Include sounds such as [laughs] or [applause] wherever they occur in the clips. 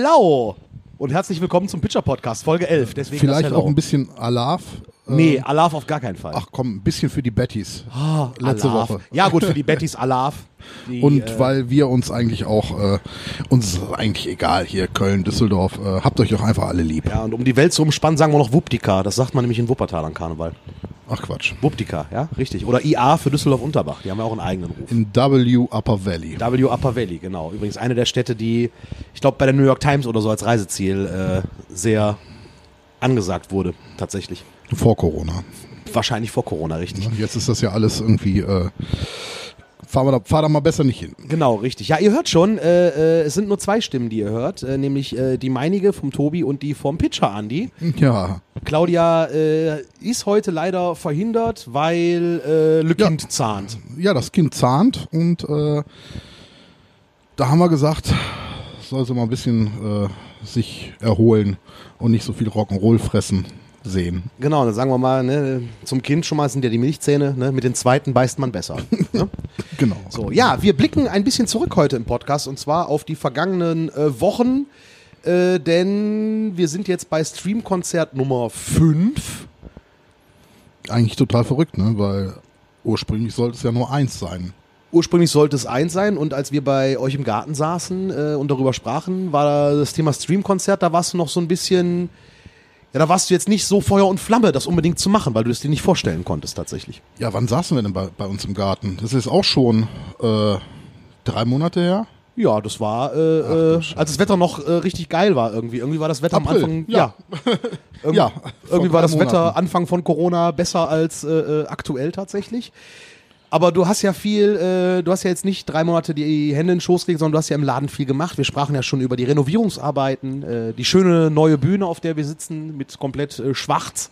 Hello und herzlich willkommen zum Pitcher Podcast, Folge 11. Deswegen Vielleicht auch ein bisschen Alaf. äh, Nee, Alaf auf gar keinen Fall. Ach komm, ein bisschen für die Bettys. Ah, letzte Alaf. Woche. Ja, gut, für die [laughs] Bettys Alaf. Die, Und äh, weil wir uns eigentlich auch, äh, uns ist eigentlich egal hier, Köln, Düsseldorf, äh, habt euch doch einfach alle lieb. Ja, und um die Welt zu umspannen, sagen wir noch Wuptika. Das sagt man nämlich in Wuppertal an Karneval. Ach Quatsch. Wuptika, ja, richtig. Oder IA für Düsseldorf-Unterbach. Die haben ja auch einen eigenen Ruf. In W Upper Valley. W Upper Valley, genau. Übrigens eine der Städte, die, ich glaube, bei der New York Times oder so als Reiseziel äh, sehr angesagt wurde, tatsächlich. Vor Corona. Wahrscheinlich vor Corona, richtig. Jetzt ist das ja alles irgendwie, äh, fahr, wir da, fahr da mal besser nicht hin. Genau, richtig. Ja, ihr hört schon, äh, äh, es sind nur zwei Stimmen, die ihr hört, äh, nämlich äh, die meinige vom Tobi und die vom Pitcher Andy. Ja, Claudia äh, ist heute leider verhindert, weil äh, Le Ja. Kind zahnt. ja, das Kind zahnt und äh, da haben wir gesagt, soll sie mal ein bisschen sich erholen und nicht so viel Rock'n'Roll fressen sehen. Genau, dann sagen wir mal, ne, zum Kind schon mal sind ja die Milchzähne, ne, mit den zweiten beißt man besser. ne? [laughs] Genau. So, ja, wir blicken ein bisschen zurück heute im Podcast und zwar auf die vergangenen äh, Wochen, äh, denn wir sind jetzt bei Streamkonzert Nummer 5. Eigentlich total verrückt, ne? Weil ursprünglich sollte es ja nur eins sein. Ursprünglich sollte es eins sein und als wir bei euch im Garten saßen äh, und darüber sprachen, war das Thema Streamkonzert, da warst du noch so ein bisschen, ja, da warst du jetzt nicht so Feuer und Flamme, das unbedingt zu machen, weil du es dir nicht vorstellen konntest tatsächlich. Ja, wann saßen wir denn bei, bei uns im Garten? Das ist auch schon äh, drei Monate her. Ja, das war, äh, äh, als das Wetter noch äh, richtig geil war irgendwie. Irgendwie war das Wetter April, am Anfang, ja. Irgendwie, Ja, [laughs] irgendwie war das Wetter Monaten. Anfang von Corona besser als äh, äh, aktuell tatsächlich. Aber du hast ja viel, äh, du hast ja jetzt nicht drei Monate die Hände in den Schoß gelegt, sondern du hast ja im Laden viel gemacht. Wir sprachen ja schon über die Renovierungsarbeiten, äh, die schöne neue Bühne, auf der wir sitzen, mit komplett äh, schwarz.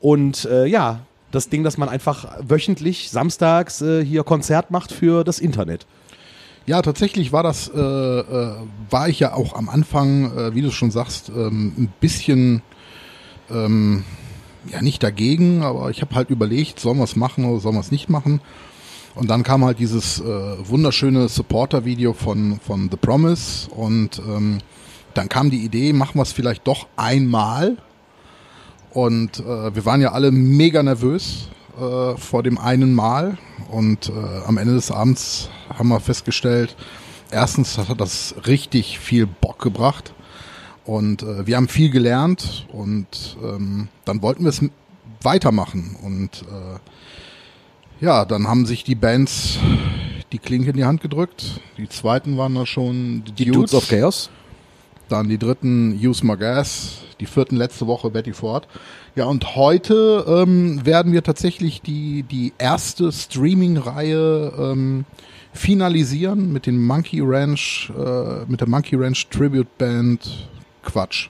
Und äh, ja, das Ding, dass man einfach wöchentlich samstags äh, hier Konzert macht für das Internet. Ja, tatsächlich war das, äh, war ich ja auch am Anfang, wie du schon sagst, ähm, ein bisschen, ähm, ja nicht dagegen, aber ich habe halt überlegt, sollen wir es machen oder sollen wir es nicht machen. Und dann kam halt dieses äh, wunderschöne Supporter-Video von, von The Promise und ähm, dann kam die Idee, machen wir es vielleicht doch einmal. Und äh, wir waren ja alle mega nervös äh, vor dem einen Mal. Und äh, am Ende des Abends haben wir festgestellt, erstens hat das richtig viel Bock gebracht. Und äh, wir haben viel gelernt und ähm, dann wollten wir es weitermachen. Und äh, ja, dann haben sich die Bands die Klinke in die Hand gedrückt. Die zweiten waren da schon die Chaos. dann die dritten Use My Gas, die vierten letzte Woche Betty Ford. Ja, und heute ähm, werden wir tatsächlich die, die erste Streaming-Reihe ähm, finalisieren mit den Monkey Ranch, äh, mit der Monkey Ranch Tribute Band, Quatsch,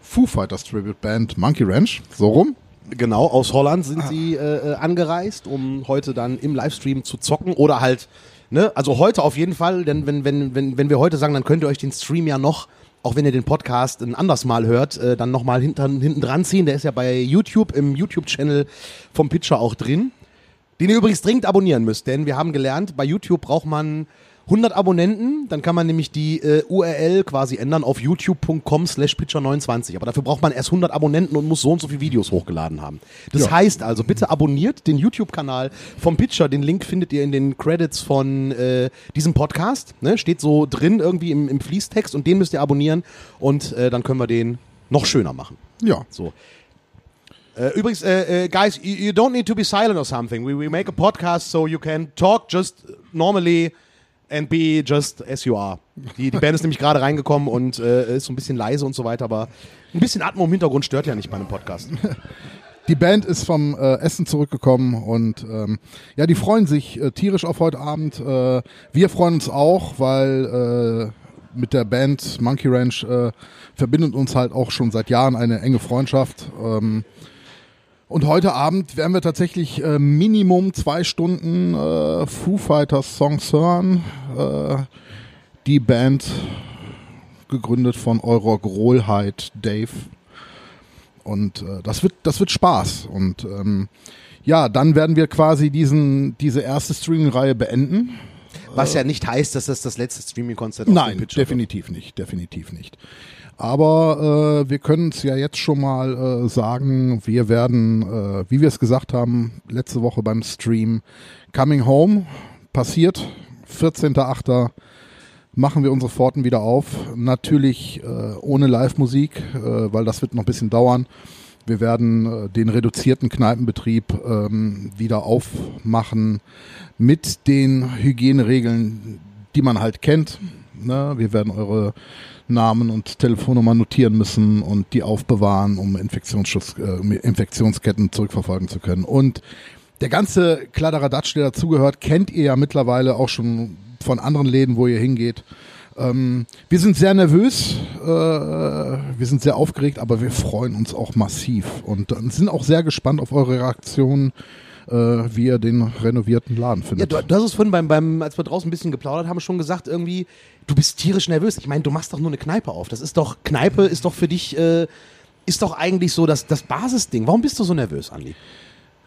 Foo Fighters Tribute Band, Monkey Ranch, so rum. Genau, aus Holland sind sie äh, äh, angereist, um heute dann im Livestream zu zocken oder halt, ne, also heute auf jeden Fall, denn wenn, wenn, wenn, wenn wir heute sagen, dann könnt ihr euch den Stream ja noch, auch wenn ihr den Podcast ein anderes Mal hört, äh, dann nochmal hinten, hinten dran ziehen. Der ist ja bei YouTube, im YouTube-Channel vom Pitcher auch drin. Den ihr übrigens dringend abonnieren müsst, denn wir haben gelernt, bei YouTube braucht man 100 Abonnenten, dann kann man nämlich die äh, URL quasi ändern auf youtube.com slash pitcher29. Aber dafür braucht man erst 100 Abonnenten und muss so und so viele Videos hochgeladen haben. Das Ja. heißt also, bitte abonniert den YouTube-Kanal vom Pitcher. Den Link findet ihr in den Credits von äh, diesem Podcast. Ne? Steht so drin irgendwie im, im Fließtext und den müsst ihr abonnieren und äh, dann können wir den noch schöner machen. Ja, So. Äh, übrigens, äh, äh, guys, you, you don't need to be silent or something. We, we make a podcast so you can talk just normally and be just as you are. Die, die Band ist nämlich gerade reingekommen und äh, ist so ein bisschen leise und so weiter, aber ein bisschen Atmo im Hintergrund stört ja nicht bei einem Podcast. [laughs] Die Band ist vom äh, Essen zurückgekommen und ähm, ja, die freuen sich äh, tierisch auf heute Abend. Äh, wir freuen uns auch, weil äh, mit der Band Monkey Ranch äh, verbindet uns halt auch schon seit Jahren eine enge Freundschaft. Ähm, und heute Abend werden wir tatsächlich äh, Minimum zwei Stunden äh, Foo Fighters Songs hören. Äh, die Band gegründet von eurer Grohlheit Dave. Und äh, das wird, das wird Spaß. Und ähm, ja, dann werden wir quasi diesen, diese erste Streaming-Reihe beenden. Was ja nicht heißt, dass das das letzte Streaming-Konzert auf Nein, definitiv nicht, definitiv nicht. Aber äh, wir können es ja jetzt schon mal äh, sagen, wir werden, äh, wie wir es gesagt haben, letzte Woche beim Stream, Coming Home passiert, 14.8. machen wir unsere Pforten wieder auf. Natürlich äh, ohne Live-Musik, äh, weil das wird noch ein bisschen dauern. Wir werden äh, den reduzierten Kneipenbetrieb ähm, wieder aufmachen mit den Hygieneregeln, die man halt kennt. Ne? Wir werden eure Namen und Telefonnummern notieren müssen und die aufbewahren, um Infektionsschutz, äh, Infektionsketten zurückverfolgen zu können. Und der ganze Kladderadatsch, der dazugehört, kennt ihr ja mittlerweile auch schon von anderen Läden, wo ihr hingeht. Ähm, wir sind sehr nervös, äh, wir sind sehr aufgeregt, aber wir freuen uns auch massiv und sind auch sehr gespannt auf eure Reaktionen, äh, wie ihr den renovierten Laden Ja, findet. du, du hast es vorhin beim, beim, als wir draußen ein bisschen geplaudert haben, schon gesagt, irgendwie, du bist tierisch nervös. Ich meine, du machst doch nur eine Kneipe auf. Das ist doch, Kneipe ist doch für dich, äh, ist doch eigentlich so das, das Basisding. Warum bist du so nervös, Andi?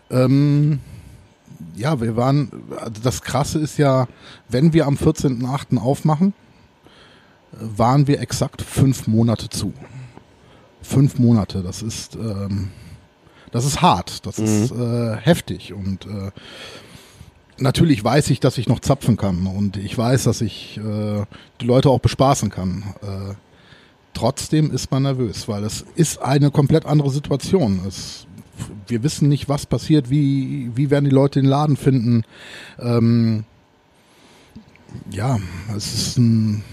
Ähm, ja, wir waren, also das Krasse ist ja, wenn wir am 14.8. aufmachen, waren wir exakt fünf Monate zu. Fünf Monate, das ist, ähm, das ist hart, das ist äh, heftig und äh, natürlich weiß ich, dass ich noch zapfen kann und ich weiß, dass ich äh, die Leute auch bespaßen kann. Äh, trotzdem ist man nervös, weil es ist eine komplett andere Situation. Es, wir wissen nicht, was passiert, wie, wie werden die Leute den Laden finden. Ähm, ja, es ist ein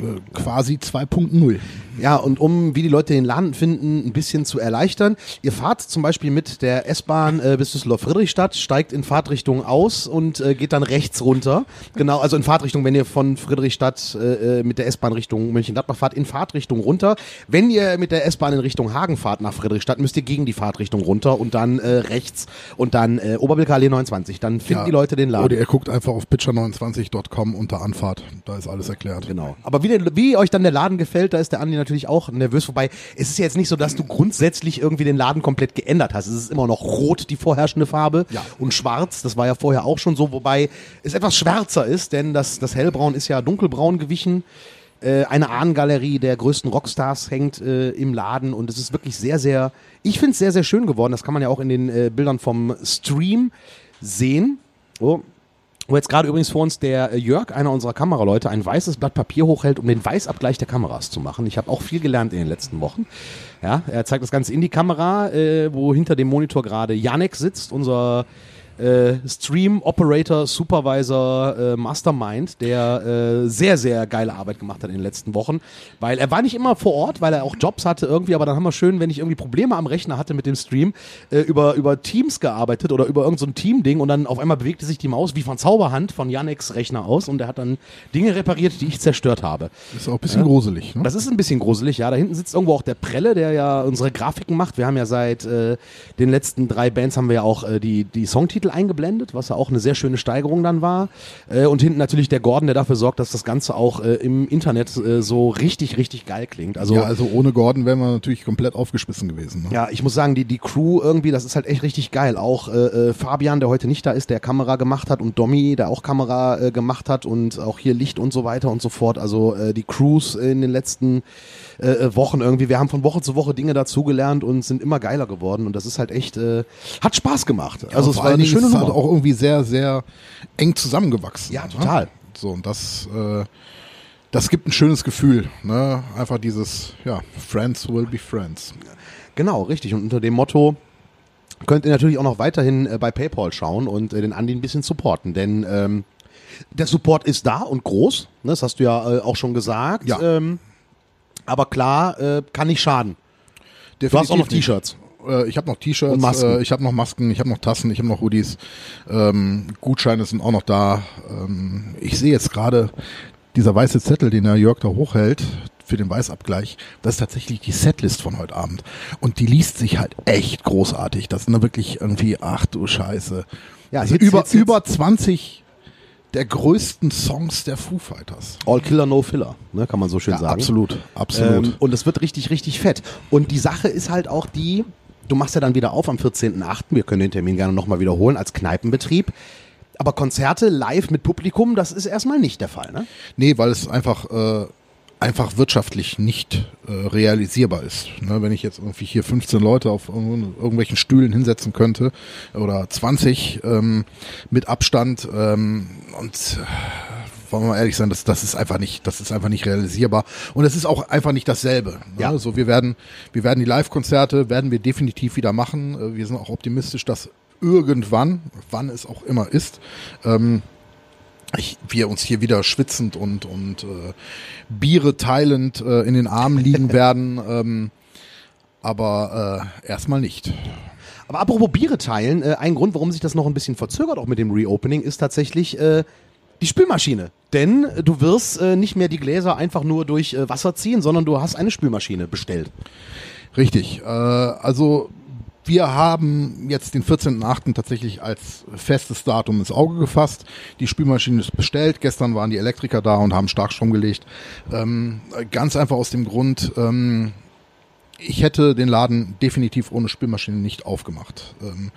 äh, quasi 2.0. Ja, und um, wie die Leute den Laden finden, ein bisschen zu erleichtern. Ihr fahrt zum Beispiel mit der S-Bahn äh, bis Düsseldorf-Friedrichstadt, steigt in Fahrtrichtung aus und äh, geht dann rechts runter. Genau, also in Fahrtrichtung, wenn ihr von Friedrichstadt äh, äh, mit der S-Bahn Richtung Mönchengladbach fahrt, in Fahrtrichtung runter. Wenn ihr mit der S-Bahn in Richtung Hagen fahrt nach Friedrichstadt, müsst ihr gegen die Fahrtrichtung runter und dann äh, rechts und dann äh, Oberbilker Allee 29. Dann finden Ja. die Leute den Laden. Oder ihr guckt einfach auf pitcher29.com unter Anfahrt. Da ist alles erklärt. Genau. Aber wie, der, wie euch dann der Laden gefällt, da ist der Andi natürlich auch nervös. Wobei, es ist ja jetzt nicht so, dass du grundsätzlich irgendwie den Laden komplett geändert hast. Es ist immer noch rot, die vorherrschende Farbe. Ja. Und schwarz, das war ja vorher auch schon so. Wobei es etwas schwärzer ist, denn das, das Hellbraun ist ja dunkelbraun gewichen. Äh, eine Ahnengalerie der größten Rockstars hängt äh, im Laden und es ist wirklich sehr, sehr, ich finde es sehr, sehr schön geworden. Das kann man ja auch in den äh, Bildern vom Stream sehen. Oh, wo jetzt gerade übrigens vor uns der äh, Jörg, einer unserer Kameraleute, ein weißes Blatt Papier hochhält, um den Weißabgleich der Kameras zu machen. Ich habe auch viel gelernt in den letzten Wochen. Ja, er zeigt das Ganze in die Kamera, äh, wo hinter dem Monitor gerade Janek sitzt, unser äh, Stream Operator Supervisor äh, Mastermind, der äh, sehr, sehr geile Arbeit gemacht hat in den letzten Wochen, weil er war nicht immer vor Ort, weil er auch Jobs hatte irgendwie, aber dann haben wir schön, wenn ich irgendwie Probleme am Rechner hatte mit dem Stream, äh, über, über Teams gearbeitet oder über irgendein so Team-Ding und dann auf einmal bewegte sich die Maus wie von Zauberhand von Yaneks Rechner aus und er hat dann Dinge repariert, die ich zerstört habe. Ist auch ein bisschen gruselig. Ne? Das ist ein bisschen gruselig, ja. Da hinten sitzt irgendwo auch der Prelle, der ja unsere Grafiken macht. Wir haben ja seit äh, den letzten drei Bands haben wir ja auch die, die Songtitel eingeblendet, was ja auch eine sehr schöne Steigerung dann war. Äh, und hinten natürlich der Gordon, der dafür sorgt, dass das Ganze auch äh, im Internet äh, so richtig, richtig geil klingt. Also ja, also ohne Gordon wären wir natürlich komplett aufgeschmissen gewesen. Ne? ja, ich muss sagen, die, die Crew irgendwie, das ist halt echt richtig geil. Auch äh, äh, Fabian, der heute nicht da ist, der Kamera gemacht hat und Domi, der auch Kamera äh, gemacht hat und auch hier Licht und so weiter und so fort. Also die Crews in den letzten Wochen irgendwie, wir haben von Woche zu Woche Dinge dazugelernt und sind immer geiler geworden und das ist halt echt, hat Spaß gemacht. Also es war eine schöne ist halt auch irgendwie sehr, sehr eng zusammengewachsen. Ja, ne? total. So, und das, äh, das gibt ein schönes Gefühl. Ne? Einfach dieses, ja, Friends will be friends. Genau, richtig. Und unter dem Motto könnt ihr natürlich auch noch weiterhin äh, bei PayPal schauen und äh, den Andi ein bisschen supporten, denn ähm, der Support ist da und groß. Ne, das hast du ja äh, auch schon gesagt. Ja. Ähm, aber klar, äh, kann nicht schaden. Du hast auch noch Definitiv. T-Shirts. Äh, ich habe noch T-Shirts, äh, ich habe noch Masken, ich habe noch Tassen, ich habe noch Hoodies. Ähm, Gutscheine sind auch noch da. Ähm, ich sehe jetzt gerade dieser weiße Zettel, den der Jörg da hochhält für den Weißabgleich. Das ist tatsächlich die Setlist von heute Abend. Und die liest sich halt echt großartig. Das sind da wirklich irgendwie, ach du Scheiße. Ja, also Hits, über, Hits. über 20 der größten Songs der Foo Fighters. All Killer, No Filler, ne, kann man so schön Ja, sagen. absolut, absolut. Ähm, und es wird richtig, richtig fett. Und die Sache ist halt auch die, du machst ja dann wieder auf am 14.8., wir können den Termin gerne nochmal wiederholen, als Kneipenbetrieb. Aber Konzerte live mit Publikum, das ist erstmal nicht der Fall, ne? Nee, weil es einfach, äh, einfach wirtschaftlich nicht äh, realisierbar ist. Ne, wenn ich jetzt irgendwie hier 15 Leute auf irgendw- irgendwelchen Stühlen hinsetzen könnte oder 20 ähm, mit Abstand ähm, und äh, wollen wir mal ehrlich sein, das, das ist einfach nicht, das ist einfach nicht realisierbar und es ist auch einfach nicht dasselbe. Ne? Ja. Also wir werden, wir werden die Live-Konzerte werden wir definitiv wieder machen. Äh, Wir sind auch optimistisch, dass irgendwann, wann es auch immer ist, ähm, ich, wir uns hier wieder schwitzend und, und äh, Biere teilend äh, in den Armen liegen [laughs] werden. Ähm, aber äh, erstmal nicht. Aber apropos Biere teilen, äh, ein Grund, warum sich das noch ein bisschen verzögert, auch mit dem Reopening, ist tatsächlich äh, die Spülmaschine. Denn äh, du wirst äh, nicht mehr die Gläser einfach nur durch äh, Wasser ziehen, sondern du hast eine Spülmaschine bestellt. Richtig. Äh, also wir haben jetzt den 14.8. tatsächlich als festes Datum ins Auge gefasst. Die Spülmaschine ist bestellt. Gestern waren die Elektriker da und haben Starkstrom gelegt. Ähm, ganz einfach aus dem Grund, ähm, ich hätte den Laden definitiv ohne Spülmaschine nicht aufgemacht. Ähm,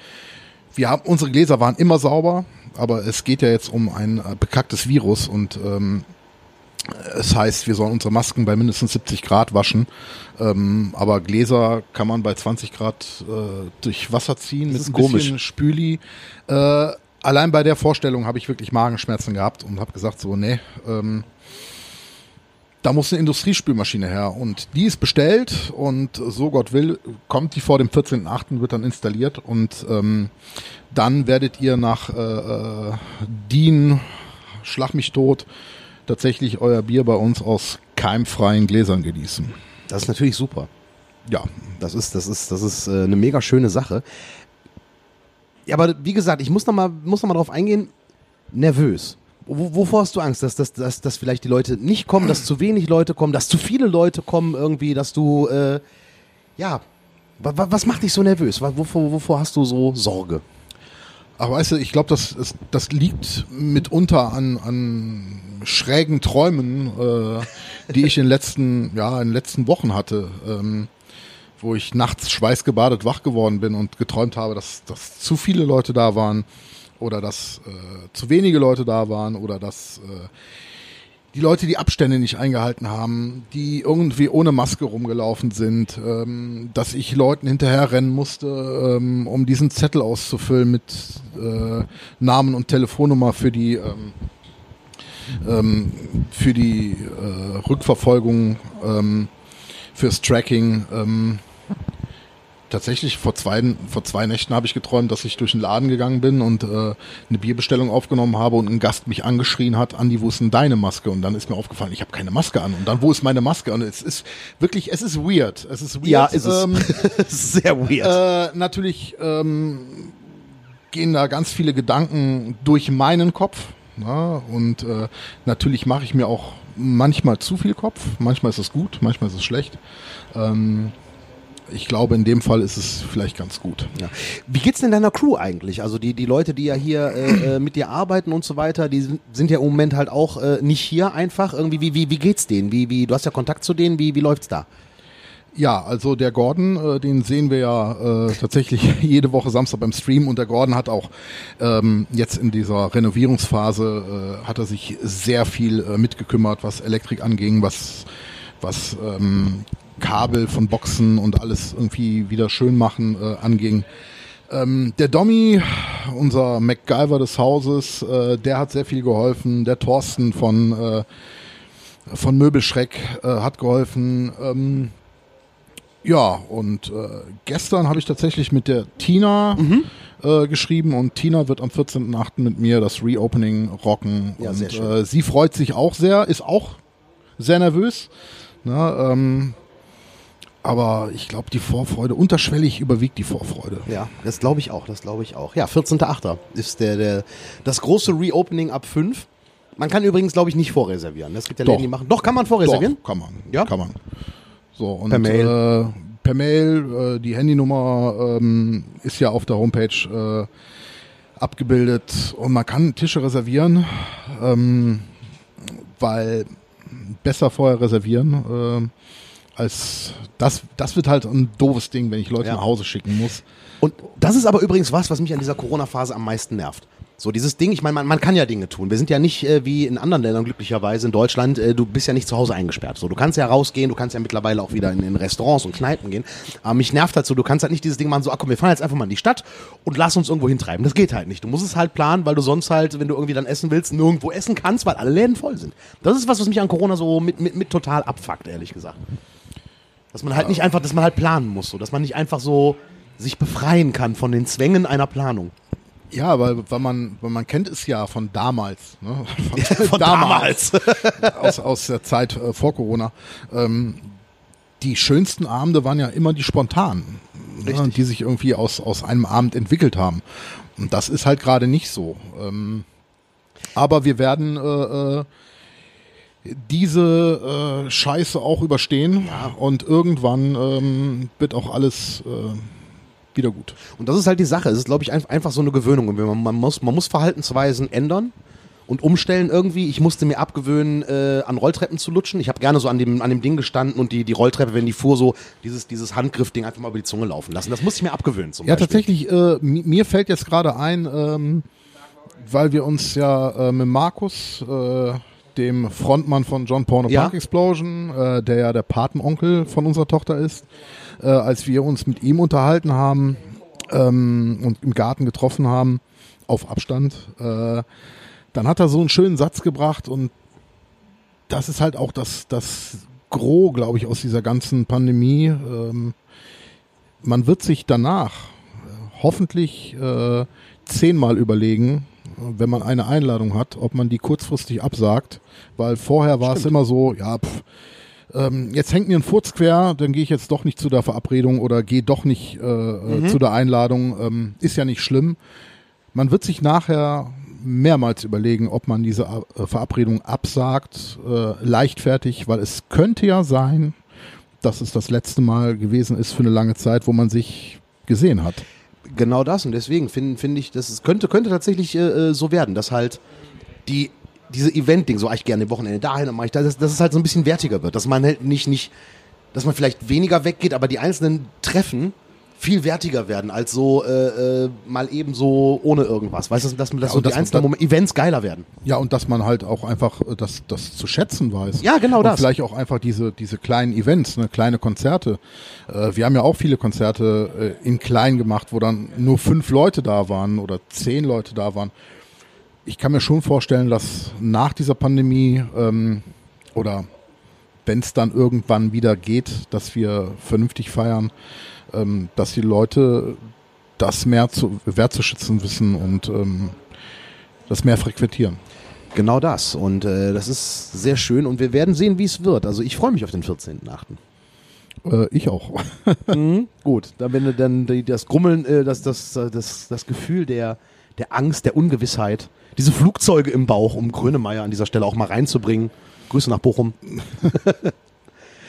wir haben, unsere Gläser waren immer sauber, aber es geht ja jetzt um ein äh, bekacktes Virus und ähm, es heißt, wir sollen unsere Masken bei mindestens 70 Grad waschen. Ähm, aber Gläser kann man bei 20 Grad äh, durch Wasser ziehen mit ist ein komisch. bisschen Spüli. Äh, allein bei der Vorstellung habe ich wirklich Magenschmerzen gehabt und habe gesagt so, nee, ähm, da muss eine Industriespülmaschine her und die ist bestellt und so Gott will, kommt die vor dem 14.8. wird dann installiert und ähm, dann werdet ihr nach äh, äh, DIN, Schlag mich tot, tatsächlich euer Bier bei uns aus keimfreien Gläsern genießen. Das ist natürlich super. Ja, Das ist, das ist, das ist äh, eine mega schöne Sache. Ja, aber wie gesagt, ich muss noch mal, muss noch mal drauf eingehen. Nervös. Wo, wovor hast du Angst, dass, dass, dass, dass vielleicht die Leute nicht kommen, dass zu wenig Leute kommen, dass zu viele Leute kommen irgendwie, dass du, äh, ja, wa, wa, was macht dich so nervös? Wovor, wovor hast du so Sorge? Aber weißt du, ich glaube, das, ist- das liegt mitunter an, an schrägen Träumen, äh, die ich in den letzten, ja, in den letzten Wochen hatte, ähm, wo ich nachts schweißgebadet wach geworden bin und geträumt habe, dass, dass zu viele Leute da waren oder dass äh, zu wenige Leute da waren oder dass äh, die Leute die Abstände nicht eingehalten haben, die irgendwie ohne Maske rumgelaufen sind, ähm, dass ich Leuten hinterher rennen musste, ähm, um diesen Zettel auszufüllen mit äh, Namen und Telefonnummer für die ähm, ähm, für die äh, Rückverfolgung, ähm, fürs Tracking. Ähm, tatsächlich vor zwei, vor zwei Nächten habe ich geträumt, dass ich durch den Laden gegangen bin und äh, eine Bierbestellung aufgenommen habe und ein Gast mich angeschrien hat, Andi, wo ist denn deine Maske? Und dann ist mir aufgefallen, ich habe keine Maske an. Und dann, wo ist meine Maske? Und es ist wirklich, es ist weird. Es ist weird. Ja, ist es. Ähm, [laughs] sehr weird. äh, natürlich ähm, gehen da ganz viele Gedanken durch meinen Kopf. Na, und äh, natürlich mache ich mir auch manchmal zu viel Kopf. Manchmal ist es gut, manchmal ist es schlecht. Ähm, ich glaube, in dem Fall ist es vielleicht ganz gut. Ja. Wie geht's denn deiner Crew eigentlich? Also die, die Leute, die ja hier äh, äh, mit dir arbeiten und so weiter, die sind, sind ja im Moment halt auch äh, nicht hier einfach. Irgendwie, wie, wie, wie geht's denen? Wie, wie, du hast ja Kontakt zu denen, wie, wie läuft's da? Ja, also der Gordon, äh, den sehen wir ja äh, tatsächlich [laughs] jede Woche Samstag beim Stream und der Gordon hat auch ähm, jetzt in dieser Renovierungsphase äh, hat er sich sehr viel äh, mitgekümmert, was Elektrik anging, was was ähm, Kabel von Boxen und alles irgendwie wieder schön machen äh, anging. Ähm, der Dommy, unser MacGyver des Hauses, äh, der hat sehr viel geholfen. Der Thorsten von äh, von Möbelschreck äh, hat geholfen. Ähm, ja, und äh, gestern habe ich tatsächlich mit der Tina äh, geschrieben und Tina wird am 14.8. mit mir das Reopening rocken. Ja, und sehr schön. Äh, sie freut sich auch sehr, ist auch sehr nervös. Na, ähm, aber ich glaube, die Vorfreude, unterschwellig überwiegt die Vorfreude. Ja, das glaube ich auch, das glaube ich auch. Ja, 14.8. ist der, der, das große Reopening ab 5. Man kann übrigens, glaube ich, nicht vorreservieren. Es gibt ja. Läden, die machen. Doch, kann man vorreservieren? Doch, kann man. Ja? Kann man. So, und, Per Mail. Äh, per Mail, äh, die Handynummer ähm, ist ja auf der Homepage äh, abgebildet und man kann Tische reservieren, ähm, weil besser vorher reservieren. Äh, als das, das wird halt ein doofes Ding, wenn ich Leute Ja. nach Hause schicken muss. Und das ist aber übrigens was, was mich an dieser Corona-Phase am meisten nervt. So dieses Ding, ich meine, man, man kann ja Dinge tun. Wir sind ja nicht äh, wie in anderen Ländern glücklicherweise in Deutschland, äh, du bist ja nicht zu Hause eingesperrt. So, du kannst ja rausgehen, du kannst ja mittlerweile auch wieder in, in Restaurants und Kneipen gehen. Aber mich nervt halt so, du kannst halt nicht dieses Ding machen, so, ach komm, wir fahren jetzt einfach mal in die Stadt und lass uns irgendwo hintreiben. Das geht halt nicht. Du musst es halt planen, weil du sonst halt, wenn du irgendwie dann essen willst, nirgendwo essen kannst, weil alle Läden voll sind. Das ist was, was mich an Corona so mit, mit, mit total abfuckt, ehrlich gesagt. Dass man halt nicht einfach, dass man halt planen muss, so, dass man nicht einfach so sich befreien kann von den Zwängen einer Planung. Ja, weil, weil man, weil man kennt es ja von damals, ne? [laughs] Von damals. [laughs] aus, aus der Zeit äh, vor Corona. Ähm, die schönsten Abende waren ja immer die spontanen, ne? Die sich irgendwie aus, aus einem Abend entwickelt haben. Und das ist halt gerade nicht so. Ähm, aber wir werden äh, äh, diese äh, Scheiße auch überstehen und irgendwann ähm, wird auch alles äh, wieder gut. Und das ist halt die Sache. Es ist, glaube ich, ein- einfach so eine Gewöhnung. Man, man, muss, man muss Verhaltensweisen ändern und umstellen irgendwie. Ich musste mir abgewöhnen, äh, an Rolltreppen zu lutschen. Ich habe gerne so an dem, an dem Ding gestanden und die, die Rolltreppe, wenn die fuhr, so dieses, dieses Handgriffding einfach mal über die Zunge laufen lassen. Das musste ich mir abgewöhnen. Ja, Beispiel. tatsächlich, äh, mi- mir fällt jetzt gerade ein, ähm, weil wir uns ja äh, mit Markus, äh, dem Frontmann von John Porno Ja. Punk Explosion, äh, der ja der Patenonkel von unserer Tochter ist, äh, als wir uns mit ihm unterhalten haben ähm, und im Garten getroffen haben, auf Abstand, äh, dann hat er so einen schönen Satz gebracht und das ist halt auch das, das Gros, glaube ich, aus dieser ganzen Pandemie. Ähm, man wird sich danach äh, hoffentlich äh, zehnmal überlegen, wenn man eine Einladung hat, ob man die kurzfristig absagt, weil vorher war es immer so, ja, pff, ähm, jetzt hängt mir ein Furz quer, dann gehe ich jetzt doch nicht zu der Verabredung oder gehe doch nicht äh, äh, zu der Einladung, ähm, ist ja nicht schlimm. Man wird sich nachher mehrmals überlegen, ob man diese äh, Verabredung absagt, äh, leichtfertig, weil es könnte ja sein, dass es das letzte Mal gewesen ist für eine lange Zeit, wo man sich gesehen hat. Genau das. Und deswegen finde finde ich, das könnte, könnte tatsächlich äh, äh, so werden, dass halt die, diese Event-Ding, so ah, ich gerne Wochenende dahin, dann mache ich das, dass, dass es halt so ein bisschen wertiger wird, dass man halt nicht, nicht, dass man vielleicht weniger weggeht, aber die einzelnen Treffen viel wertiger werden als so äh, äh, mal eben so ohne irgendwas. Weißt du, dass, man- dass Ja, so die dass- einzelnen Moment, Events geiler werden. Ja, und dass man halt auch einfach äh, das, das zu schätzen weiß. Ja, genau und das. Vielleicht auch einfach diese, diese kleinen Events, ne, kleine Konzerte. Äh, wir haben ja auch viele Konzerte äh, in klein gemacht, wo dann nur fünf Leute da waren oder zehn Leute da waren. Ich kann mir schon vorstellen, dass nach dieser Pandemie ähm, oder wenn es dann irgendwann wieder geht, dass wir vernünftig feiern, ähm, dass die Leute das mehr zu, wertzuschätzen wissen und ähm, das mehr frequentieren. Genau das. Und äh, das ist sehr schön und wir werden sehen, wie es wird. Also ich freue mich auf den 14.8. Äh, ich auch. [laughs] Mhm. Gut, dann wenn du dann die, das Grummeln, äh, das, das, das, das Gefühl der, der Angst, der Ungewissheit, diese Flugzeuge im Bauch, um Grönemeyer an dieser Stelle auch mal reinzubringen. Grüße nach Bochum. [laughs]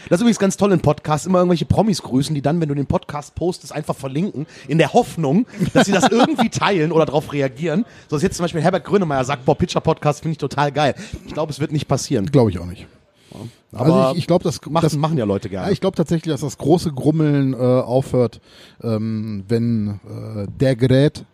Das ist übrigens ganz toll in Podcasts, immer irgendwelche Promis grüßen, die dann, wenn du den Podcast postest, einfach verlinken, in der Hoffnung, dass sie das [laughs] irgendwie teilen oder darauf reagieren. So dass jetzt zum Beispiel Herbert Grönemeyer sagt, boah, Pitcher Podcast finde ich total geil. Ich glaube, es wird nicht passieren. Glaube ich auch nicht. Aber also ich, ich glaube, das, machen, das machen ja Leute gerne. Ja, ich glaube tatsächlich, dass das große Grummeln äh, aufhört, ähm, wenn äh, der Gerät,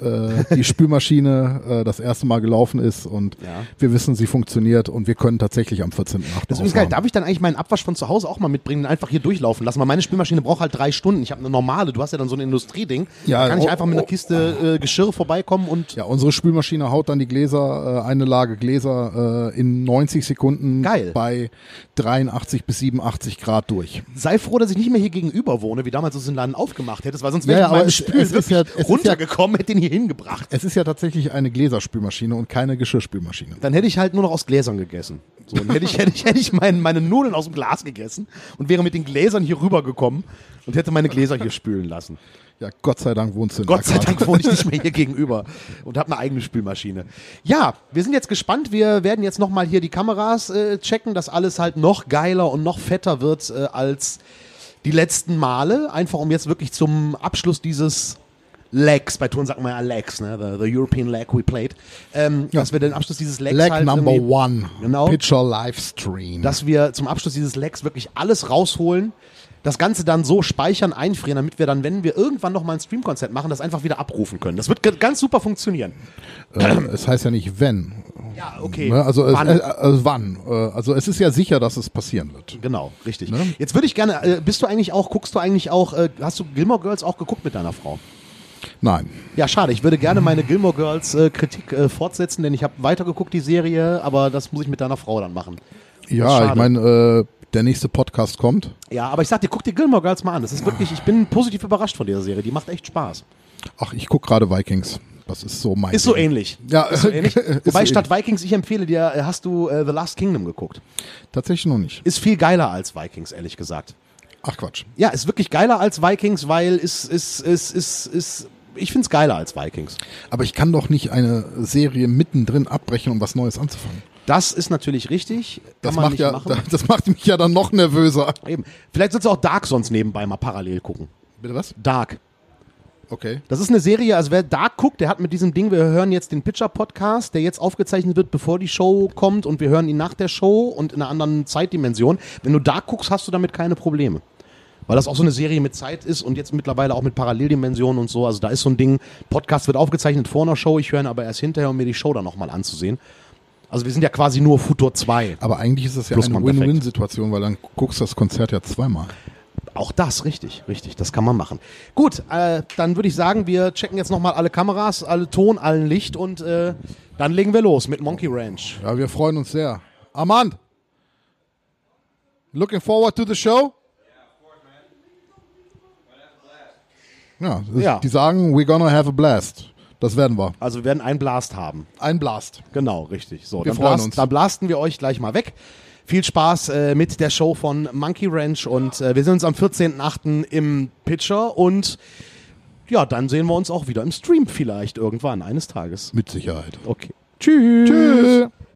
äh, die Spülmaschine äh, das erste Mal gelaufen ist und Ja. wir wissen, sie funktioniert und wir können tatsächlich am 14.8. Das ist geil. Darf ich dann eigentlich meinen Abwasch von zu Hause auch mal mitbringen und einfach hier durchlaufen lassen? Weil meine Spülmaschine braucht halt drei Stunden. Ich habe eine normale. Du hast ja dann so ein Industrieding. Ja, da kann ich oh, einfach mit einer oh. Kiste äh, Geschirr vorbeikommen und Ja, unsere Spülmaschine haut dann die Gläser, äh, eine Lage Gläser äh, in 90 Sekunden Geil. bei 83 bis 87 Grad durch. sei froh, dass ich nicht mehr hier gegenüber wohne, wie damals du es in Laden aufgemacht hättest, weil sonst Ja, wäre ja, ich meinem es- Spül ja- runtergekommen, hätte den hier hingebracht. Es ist ja tatsächlich eine Gläserspülmaschine und keine Geschirrspülmaschine. Dann hätte ich halt nur noch aus Gläsern gegessen. So, dann hätte ich, [laughs] hätte ich, hätte ich mein, meine Nudeln aus dem Glas gegessen und wäre mit den Gläsern hier rübergekommen und hätte meine Gläser hier spülen lassen. Ja, Gott sei Dank wohnst du in Gott sei. Dank wohne ich nicht mehr [laughs] hier gegenüber und habe eine eigene Spülmaschine. Ja, wir sind jetzt gespannt. Wir werden jetzt nochmal hier die Kameras äh, checken, dass alles halt noch geiler und noch fetter wird äh, als die letzten Male. Einfach um jetzt wirklich zum Abschluss dieses Legs, bei Touren sagt man ja Legs, ne? the, the European Leg we played, ähm, Ja. dass wir den Abschluss dieses Legs Leg halt Number One. Genau. Pitcher Livestream. dass wir zum Abschluss dieses Legs wirklich alles rausholen, das Ganze dann so speichern, einfrieren, damit wir dann, wenn wir irgendwann nochmal ein Stream-Konzert machen, das einfach wieder abrufen können. Das wird ganz super funktionieren. Äh, es heißt ja nicht wenn. Ja, okay. Ne? Also, Wann? Es, äh, also wann? Äh, also es ist ja sicher, dass es passieren wird. Genau, richtig. Ne? Jetzt würde ich gerne, äh, bist du eigentlich auch, guckst du eigentlich auch, äh, hast du Gilmore Girls auch geguckt mit deiner Frau? Nein. Ja, schade. Ich würde gerne meine Gilmore Girls äh, Kritik äh, fortsetzen, denn ich habe weitergeguckt die Serie, aber das muss ich mit deiner Frau dann machen. Ja, ich meine, äh, der nächste Podcast kommt. Ja, aber ich sag dir, guck dir Gilmore Girls mal an. Das ist wirklich, ich bin positiv überrascht von dieser Serie. Die macht echt Spaß. Ach, ich gucke gerade Vikings. Das ist so mein. Ist so Ding. ähnlich. Ja, ist so ähnlich. [laughs] ist Wobei so statt Vikings, ich empfehle dir, äh, hast du äh, The Last Kingdom geguckt. Tatsächlich noch nicht. Ist viel geiler als Vikings, ehrlich gesagt. Ach Quatsch. Ja, ist wirklich geiler als Vikings, weil ist, ist, ist, ist, ist ich find's geiler als Vikings. Aber ich kann doch nicht eine Serie mittendrin abbrechen, um was Neues anzufangen. Das ist natürlich richtig. Das macht ja, machen. [laughs] das macht mich ja dann noch nervöser. Eben. Vielleicht sollst du auch Dark sonst nebenbei mal parallel gucken. Bitte was? Dark. Okay. Das ist eine Serie, also wer Dark guckt, der hat mit diesem Ding, wir hören jetzt den Pitcher-Podcast, der jetzt aufgezeichnet wird, bevor die Show kommt und wir hören ihn nach der Show und in einer anderen Zeitdimension. Wenn du Dark guckst, hast du damit keine Probleme. Weil das auch so eine Serie mit Zeit ist und jetzt mittlerweile auch mit Paralleldimensionen und so. Also da ist so ein Ding, Podcast wird aufgezeichnet vor einer Show, ich höre ihn aber erst hinterher, um mir die Show dann nochmal anzusehen. Also wir sind ja quasi nur Futur 2. Aber eigentlich ist das ja Plus eine. Win-Win-Situation, weil dann guckst du das Konzert ja zweimal. Auch das, richtig, richtig, das kann man machen. Gut, äh, dann würde ich sagen, wir checken jetzt nochmal alle Kameras, alle Ton, allen Licht und äh, dann legen wir los mit Monkey Ranch. Ja, wir freuen uns sehr. Armand! Looking forward to the show? Ja, Ja. die sagen, we're gonna have a blast. Das werden wir. Also wir werden einen Blast haben. Ein Blast. Genau, richtig. So, Wir dann, freuen blast, uns. dann blasten wir euch gleich mal weg. Viel Spaß äh, mit der Show von Monkey Ranch und äh, wir sehen uns am 14.8. im Pitcher und ja, dann sehen wir uns auch wieder im Stream vielleicht irgendwann eines Tages. Mit Sicherheit. Okay. Tschüss. Tschüss.